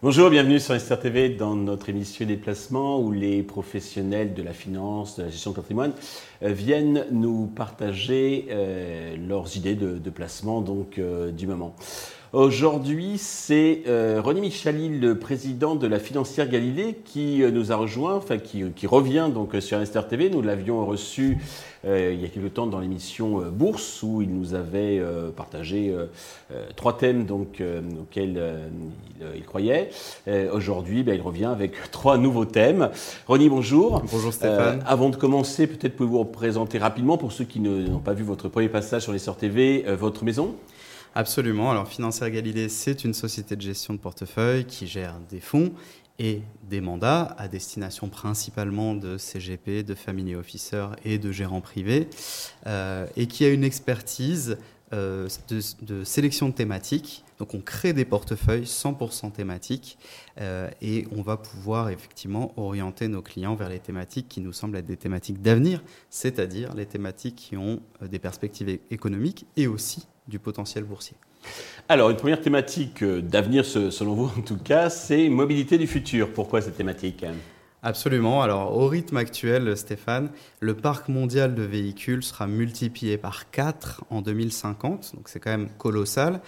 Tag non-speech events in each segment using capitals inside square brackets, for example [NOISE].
Bonjour, bienvenue sur Esther TV dans notre émission Déplacement où les professionnels de la finance, de la gestion de patrimoine euh, viennent nous partager euh, leurs idées de, placement donc euh, du moment. Aujourd'hui, c'est euh, René Michalil, le président de la financière Galilée, qui euh, nous a rejoint, enfin qui, revient donc sur Inster TV. Nous l'avions reçu euh, il y a quelque temps dans l'émission Bourse, où il nous avait partagé trois thèmes donc, auxquels il, croyait. Aujourd'hui, ben, il revient avec [LAUGHS] trois nouveaux thèmes. René, bonjour. Bonjour Stéphane. avant de commencer, peut-être pouvez-vous vous présenter rapidement, pour ceux qui n'ont pas vu votre premier passage sur Inster TV, votre maison? Absolument. Alors, Financière Galilée, c'est une société de gestion de portefeuille qui gère des fonds et des mandats à destination principalement de CGP, de family officers et de gérants privés, euh, et qui a une expertise euh, de, sélection de thématiques. Donc on crée des portefeuilles 100% thématiques euh, et on va pouvoir effectivement orienter nos clients vers les thématiques qui nous semblent être des thématiques d'avenir, c'est-à-dire les thématiques qui ont des perspectives économiques et aussi du potentiel boursier. Alors, une première thématique euh, d'avenir, selon vous en tout cas, c'est mobilité du futur. Pourquoi cette thématique Absolument. Alors, au rythme actuel, Stéphane, le parc mondial de véhicules sera multiplié par 4 en 2050. Donc, c'est quand même colossal.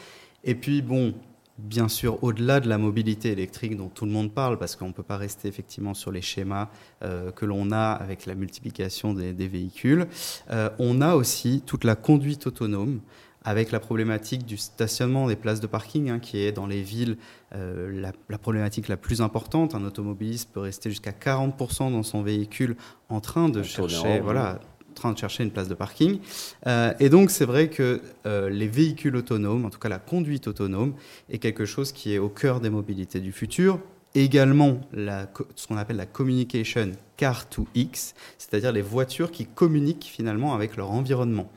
Et puis, bon, bien sûr, au-delà de la mobilité électrique dont tout le monde parle, parce qu'on ne peut pas rester effectivement sur les schémas euh, que l'on a avec la multiplication des, véhicules, euh, on a aussi toute la conduite autonome avec la problématique du stationnement des places de parking, hein, qui est dans les villes euh, la, problématique la plus importante. Un automobiliste peut rester jusqu'à 40% dans son véhicule en train de chercher, voilà, train de chercher une place de parking. Euh, et donc c'est vrai que euh, les véhicules autonomes, en tout cas la conduite autonome, est quelque chose qui est au cœur des mobilités du futur. Également la, ce qu'on appelle la communication car to X, c'est-à-dire les voitures qui communiquent finalement avec leur environnement.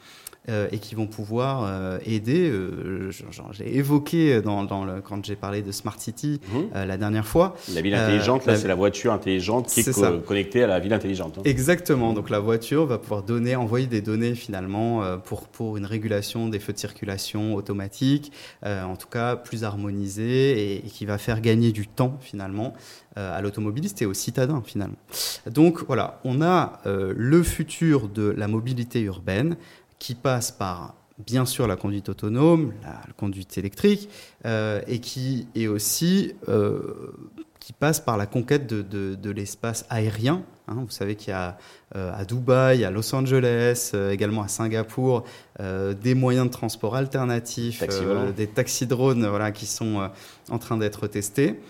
Euh, et qui vont pouvoir euh, aider. Euh, j'ai évoqué dans, dans le, quand j'ai parlé de Smart City mhm. la dernière fois. La ville intelligente, là, c'est la voiture intelligente qui est, connectée à la ville intelligente. Hein. Exactement. Donc la voiture va pouvoir donner, envoyer des données finalement pour, pour une régulation des feux de circulation automatique, en tout cas plus harmonisée et, qui va faire gagner du temps finalement à l'automobiliste et au citadin finalement. Donc voilà, on a le futur de la mobilité urbaine qui passe par bien sûr la conduite autonome, la, conduite électrique, euh, et qui est aussi euh, qui passe par la conquête de, l'espace aérien. Hein. vous savez qu'il y a euh, à Dubaï, à Los Angeles, également à Singapour, des moyens de transport alternatifs, des taxis drones voilà, qui sont en train d'être testés.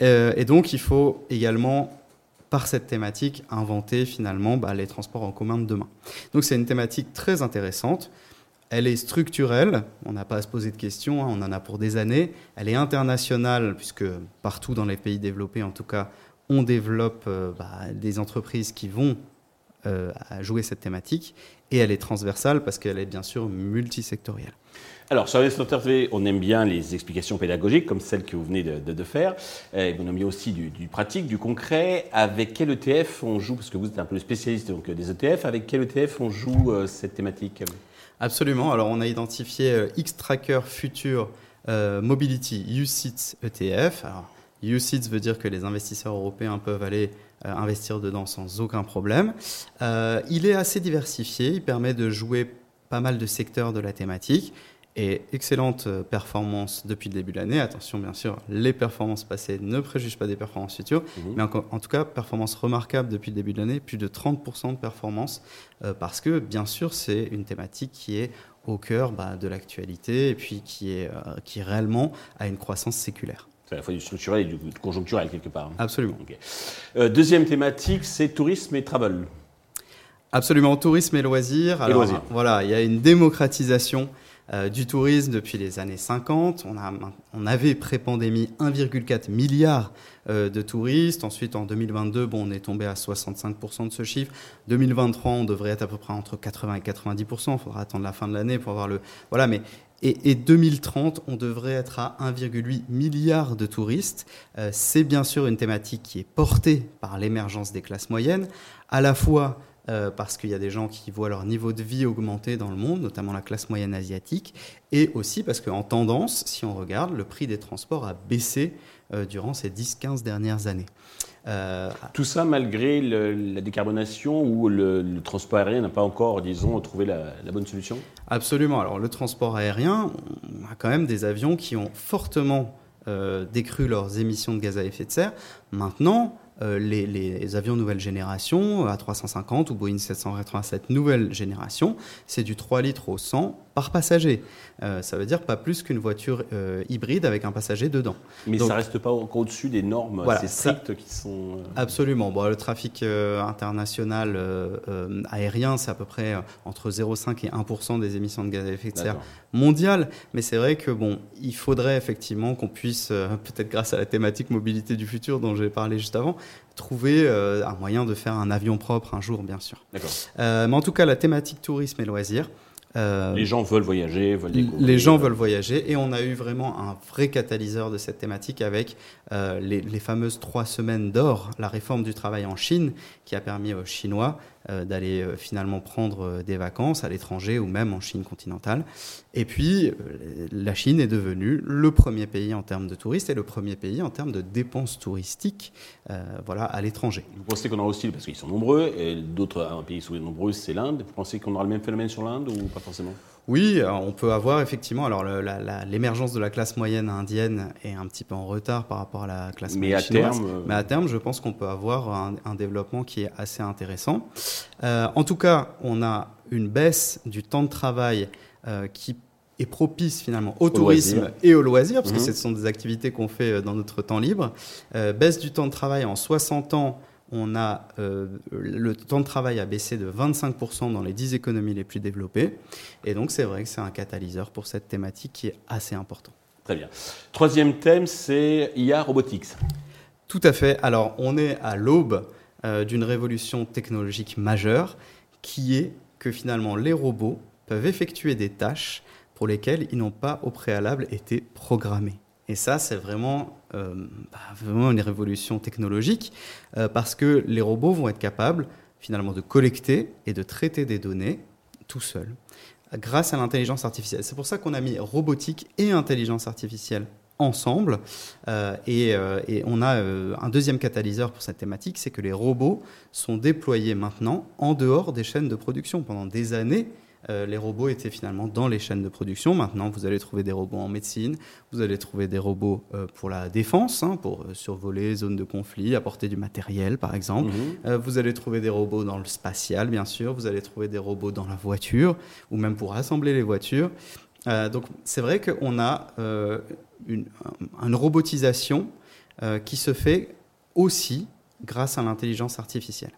et donc il faut également par cette thématique, inventer finalement bah, les transports en commun de demain. Donc c'est une thématique très intéressante. Elle est structurelle, on n'a pas à se poser de questions, hein, on en a pour des années. Elle est internationale, puisque partout dans les pays développés, en tout cas, on développe euh, bah, des entreprises qui vont euh, jouer cette thématique. Et elle est transversale parce qu'elle est bien sûr multisectorielle. Alors, sur Investor TV, on aime bien les explications pédagogiques, comme celles que vous venez de, faire. Et on aime bien aussi du, pratique, du concret. Avec quel ETF on joue Parce que vous êtes un peu le spécialiste donc, des ETF. Avec quel ETF on joue euh, cette thématique? Absolument. Alors, on a identifié euh, X-Tracker Future euh, Mobility UCITS ETF. Alors, UCITS veut dire que les investisseurs européens peuvent aller investir dedans sans aucun problème. il est assez diversifié. Il permet de jouer pas mal de secteurs de la thématique et excellente euh, performance depuis le début de l'année. Attention, bien sûr, les performances passées ne préjugent pas des performances futures, mhm. mais en, tout cas, performance remarquable depuis le début de l'année, plus de 30% de performance, euh, parce que, bien sûr, c'est une thématique qui est au cœur bah, de l'actualité et puis qui, est, euh, qui réellement a une croissance séculaire. C'est à la fois du structurel et du conjoncturel quelque part. Absolument. deuxième thématique, c'est tourisme et travel. Absolument, tourisme et loisirs. et loisirs. Voilà, il y a une démocratisation euh, du tourisme depuis les années 50. On, avait pré-pandémie 1,4 milliard euh, de touristes. Ensuite, en 2022, bon, on est tombé à 65% de ce chiffre. 2023, on devrait être à peu près entre 80 et 90%. Il faudra attendre la fin de l'année pour avoir le. Voilà, mais et, 2030, on devrait être à 1,8 milliard de touristes. Euh, c'est bien sûr une thématique qui est portée par l'émergence des classes moyennes, à la fois parce qu'il y a des gens qui voient leur niveau de vie augmenter dans le monde, notamment la classe moyenne asiatique, et aussi parce qu'en tendance, si on regarde, le prix des transports a baissé durant ces 10-15 dernières années. Euh, Tout ça malgré la décarbonation où le, transport aérien n'a pas encore, disons, trouvé la, bonne solution? Absolument. Alors le transport aérien, on a quand même des avions qui ont fortement euh, décru leurs émissions de gaz à effet de serre. Maintenant, euh, les, les, avions nouvelle génération, A350 ou Boeing 787 nouvelle génération, c'est du 3 litres au 100 par passager. Euh, ça veut dire pas plus qu'une voiture euh, hybride avec un passager dedans. Mais ça reste pas au-dessus des normes assez strictes qui sont. Absolument. Bon, le trafic international aérien, c'est à peu près entre 0,5 et 1% des émissions de gaz à effet de serre mondiales. Mais c'est vrai que bon, il faudrait effectivement qu'on puisse, [LAUGHS] peut-être grâce à la thématique mobilité du futur dont j'ai parlé juste avant, trouver un moyen de faire un avion propre un jour, bien sûr. mais en tout cas, la thématique tourisme et loisirs, euh, les gens veulent voyager, veulent découvrir. Les gens veulent voyager et on a eu vraiment un vrai catalyseur de cette thématique avec euh, les, les, fameuses trois semaines d'or, la réforme du travail en Chine qui a permis aux Chinois euh, d'aller finalement prendre des vacances à l'étranger ou même en Chine continentale. Et puis, la Chine est devenue le premier pays en termes de touristes et le premier pays en termes de dépenses touristiques voilà, à l'étranger. Vous pensez qu'on aura aussi, parce qu'ils sont nombreux, et d'autres pays sont nombreux, c'est l'Inde, vous pensez qu'on aura le même phénomène sur l'Inde ou pas forcément oui, on peut avoir effectivement. Alors, l'émergence de la classe moyenne indienne est un petit peu en retard par rapport à la classe moyenne chinoise. Terme, Mais à terme, je pense qu'on peut avoir un, développement qui est assez intéressant. Euh, en tout cas, on a une baisse du temps de travail euh, qui est propice finalement au, tourisme et au loisir, parce que mhm. ce sont des activités qu'on fait euh, dans notre temps libre. baisse du temps de travail en 60 ans on a euh, le temps de travail a baissé de 25% dans les 10 économies les plus développées. Et donc c'est vrai que c'est un catalyseur pour cette thématique qui est assez important. Très bien. Troisième thème, c'est IA robotics. Tout à fait. Alors on est à l'aube euh, d'une révolution technologique majeure qui est que finalement les robots peuvent effectuer des tâches pour lesquelles ils n'ont pas au préalable été programmés. Et ça, c'est vraiment, euh, bah, vraiment une révolution technologique euh, parce que les robots vont être capables finalement de collecter et de traiter des données tout seuls grâce à l'intelligence artificielle. C'est pour ça qu'on a mis robotique et intelligence artificielle ensemble. Euh, et, et, on a un deuxième catalyseur pour cette thématique, c'est que les robots sont déployés maintenant en dehors des chaînes de production. Pendant des années, euh, les robots étaient finalement dans les chaînes de production. Maintenant, vous allez trouver des robots en médecine, vous allez trouver des robots euh, pour la défense, hein, pour euh, survoler zones de conflit, apporter du matériel, par exemple. Mhm. vous allez trouver des robots dans le spatial, bien sûr. Vous allez trouver des robots dans la voiture, ou même pour assembler les voitures. donc, c'est vrai qu'on a une, une, robotisation qui se fait aussi grâce à l'intelligence artificielle.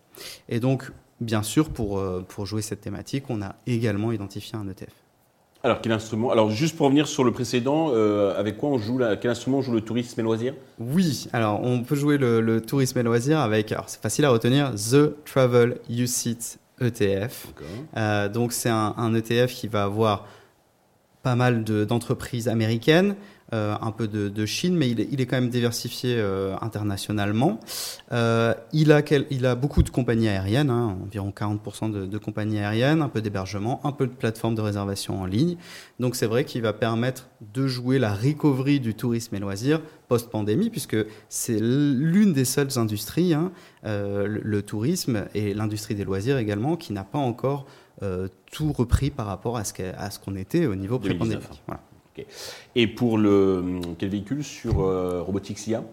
Et donc, bien sûr, pour, euh, pour jouer cette thématique, on a également identifié un ETF. Alors, quel instrument? Alors, juste pour revenir sur le précédent, euh, avec quoi on joue Quel instrument joue le tourisme et loisirs? Oui, alors on peut jouer le, tourisme et loisirs avec, alors c'est facile à retenir, The Travel UCIT ETF. Euh, donc, c'est un, un, ETF qui va avoir pas mal d'entreprises américaines, euh, un peu de, Chine, mais il est, il est, quand même diversifié euh, internationalement. Euh, il, a il a beaucoup de compagnies aériennes, hein, environ 40% de, de, compagnies aériennes, un peu d'hébergement, un peu de plateformes de réservation en ligne. Donc c'est vrai qu'il va permettre de jouer la recovery du tourisme et loisirs post-pandémie, puisque c'est l'une des seules industries, hein, le, le, tourisme et l'industrie des loisirs également, qui n'a pas encore tout repris par rapport à ce qu'on était au niveau pré-pandémique. Voilà. Et pour le, quel véhicule sur euh, Robotics IA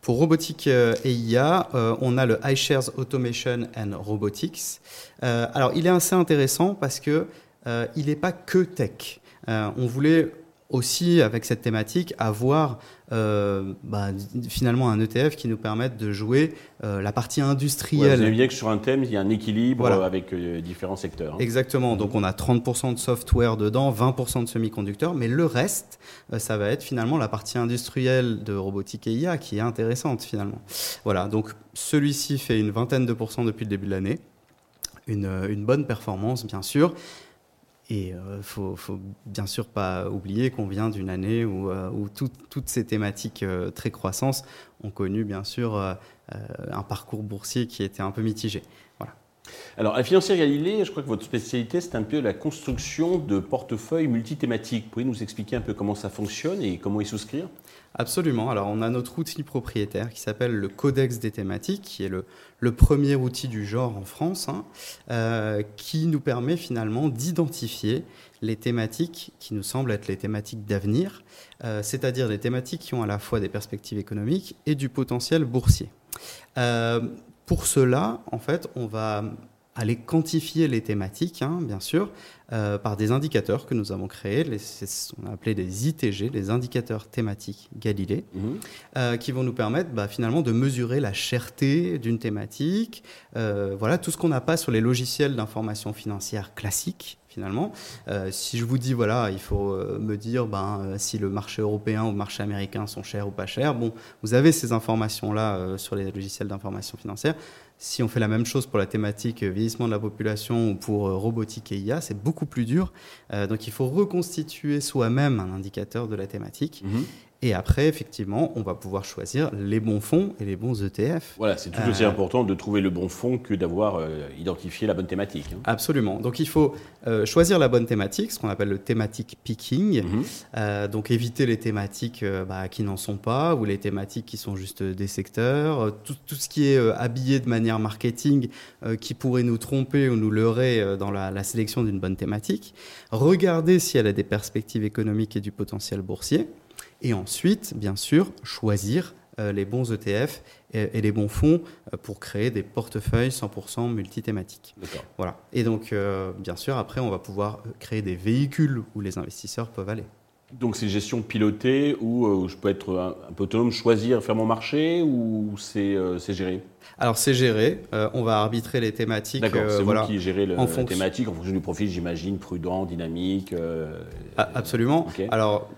pour robotique euh, et IA, euh, on a le iShares Automation and Robotics. alors, il est assez intéressant parce que il n'est pas que tech. on voulait aussi, avec cette thématique, avoir euh, bah, finalement un ETF qui nous permette de jouer euh, la partie industrielle. vous avez que sur un thème, il y a un équilibre avec euh, différents secteurs. Hein. Exactement. Donc on a 30% de software dedans, 20% de semi-conducteurs, mais le reste, ça va être finalement la partie industrielle de robotique et IA qui est intéressante finalement. Voilà. Donc celui-ci fait une vingtaine de pourcents depuis le début de l'année. Une, une bonne performance, bien sûr. Et il euh, faut, bien sûr pas oublier qu'on vient d'une année où, euh, toutes ces thématiques euh, très croissance ont connu bien sûr un parcours boursier qui était un peu mitigé. Voilà. Alors, à Financière Galilée, je crois que votre spécialité, c'est un peu la construction de portefeuilles multithématiques. Vous pouvez nous expliquer un peu comment ça fonctionne et comment y souscrire? Absolument. Alors, on a notre outil propriétaire qui s'appelle le Codex des thématiques, qui est le, premier outil du genre en France, hein, euh, qui nous permet finalement d'identifier les thématiques qui nous semblent être les thématiques d'avenir, euh, c'est-à-dire les thématiques qui ont à la fois des perspectives économiques et du potentiel boursier. Euh, pour cela, en fait, on va aller quantifier les thématiques, hein, bien sûr, euh, par des indicateurs que nous avons créés, les, on a appelé des ITG, les indicateurs thématiques Galilée, mhm. euh, qui vont nous permettre bah, finalement de mesurer la cherté d'une thématique, euh, voilà tout ce qu'on n'a pas sur les logiciels d'information financière classiques finalement. si je vous dis, voilà, il faut me dire ben, si le marché européen ou le marché américain sont chers ou pas chers, bon, vous avez ces informations-là sur les logiciels d'information financière. Si on fait la même chose pour la thématique vieillissement de la population ou pour euh, robotique et IA, c'est beaucoup plus dur. Euh, donc il faut reconstituer soi-même un indicateur de la thématique. Mhm. Et après, effectivement, on va pouvoir choisir les bons fonds et les bons ETF. Voilà, c'est tout aussi euh, important de trouver le bon fonds que d'avoir euh, identifié la bonne thématique. Hein. Absolument. Donc il faut euh, choisir la bonne thématique, ce qu'on appelle le thématique picking. Mhm. donc éviter les thématiques bah, qui n'en sont pas ou les thématiques qui sont juste des secteurs. Tout, tout ce qui est habillé de manière marketing qui pourrait nous tromper ou nous leurrer dans la, la sélection d'une bonne thématique. Regarder si elle a des perspectives économiques et du potentiel boursier. Et ensuite, bien sûr, choisir euh, les bons ETF et, les bons fonds euh, pour créer des portefeuilles 100% multithématiques. Voilà. Et donc, euh, bien sûr, après, on va pouvoir créer des véhicules où les investisseurs peuvent aller. Donc c'est une gestion pilotée où je peux être un, peu autonome, choisir, faire mon marché ou c'est géré? Alors c'est géré, on va arbitrer les thématiques. D'accord, c'est vous qui gérez le, en la thématique en fonction du profil, j'imagine, prudent, dynamique. Ah, absolument. Alors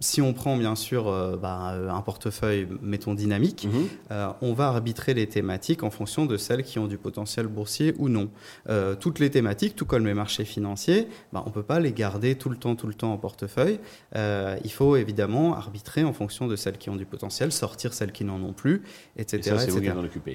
si on prend bien sûr euh, bah, euh, un portefeuille, mettons dynamique, mhm. euh, on va arbitrer les thématiques en fonction de celles qui ont du potentiel boursier ou non. toutes les thématiques, tout comme les marchés financiers, bah, on ne peut pas les garder tout le temps, tout le temps en portefeuille. il faut évidemment arbitrer en fonction de celles qui ont du potentiel, sortir celles qui n'en ont plus, etc.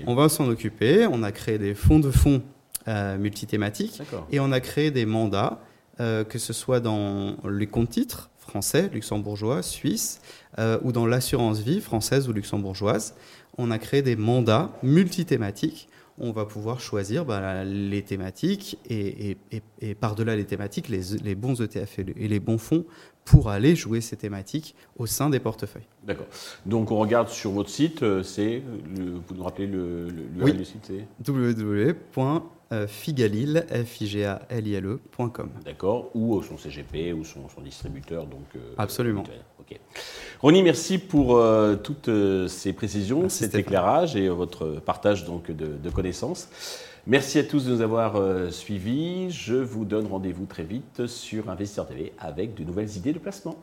On va s'en occuper. On a créé des fonds de fonds multithématiques et on a créé des mandats. que ce soit dans les comptes titres, français, luxembourgeois, suisse, euh, ou dans l'assurance vie française ou luxembourgeoise. On a créé des mandats multithématiques. On va pouvoir choisir bah, les thématiques et, par-delà les thématiques, les, bons ETF et, les bons fonds pour aller jouer ces thématiques au sein des portefeuilles. D'accord. Donc on regarde sur votre site, euh, c'est, vous nous rappelez le, le, du site www euh, figalil, f i g a l i l ecom D'accord, ou son CGP ou son, distributeur. Donc, euh, Absolument. Ok. Ronnie, merci pour euh, toutes ces précisions, cet éclairage et votre partage donc, de, connaissances. Merci à tous de nous avoir suivis. Je vous donne rendez-vous très vite sur Investisseur TV avec de nouvelles idées de placement.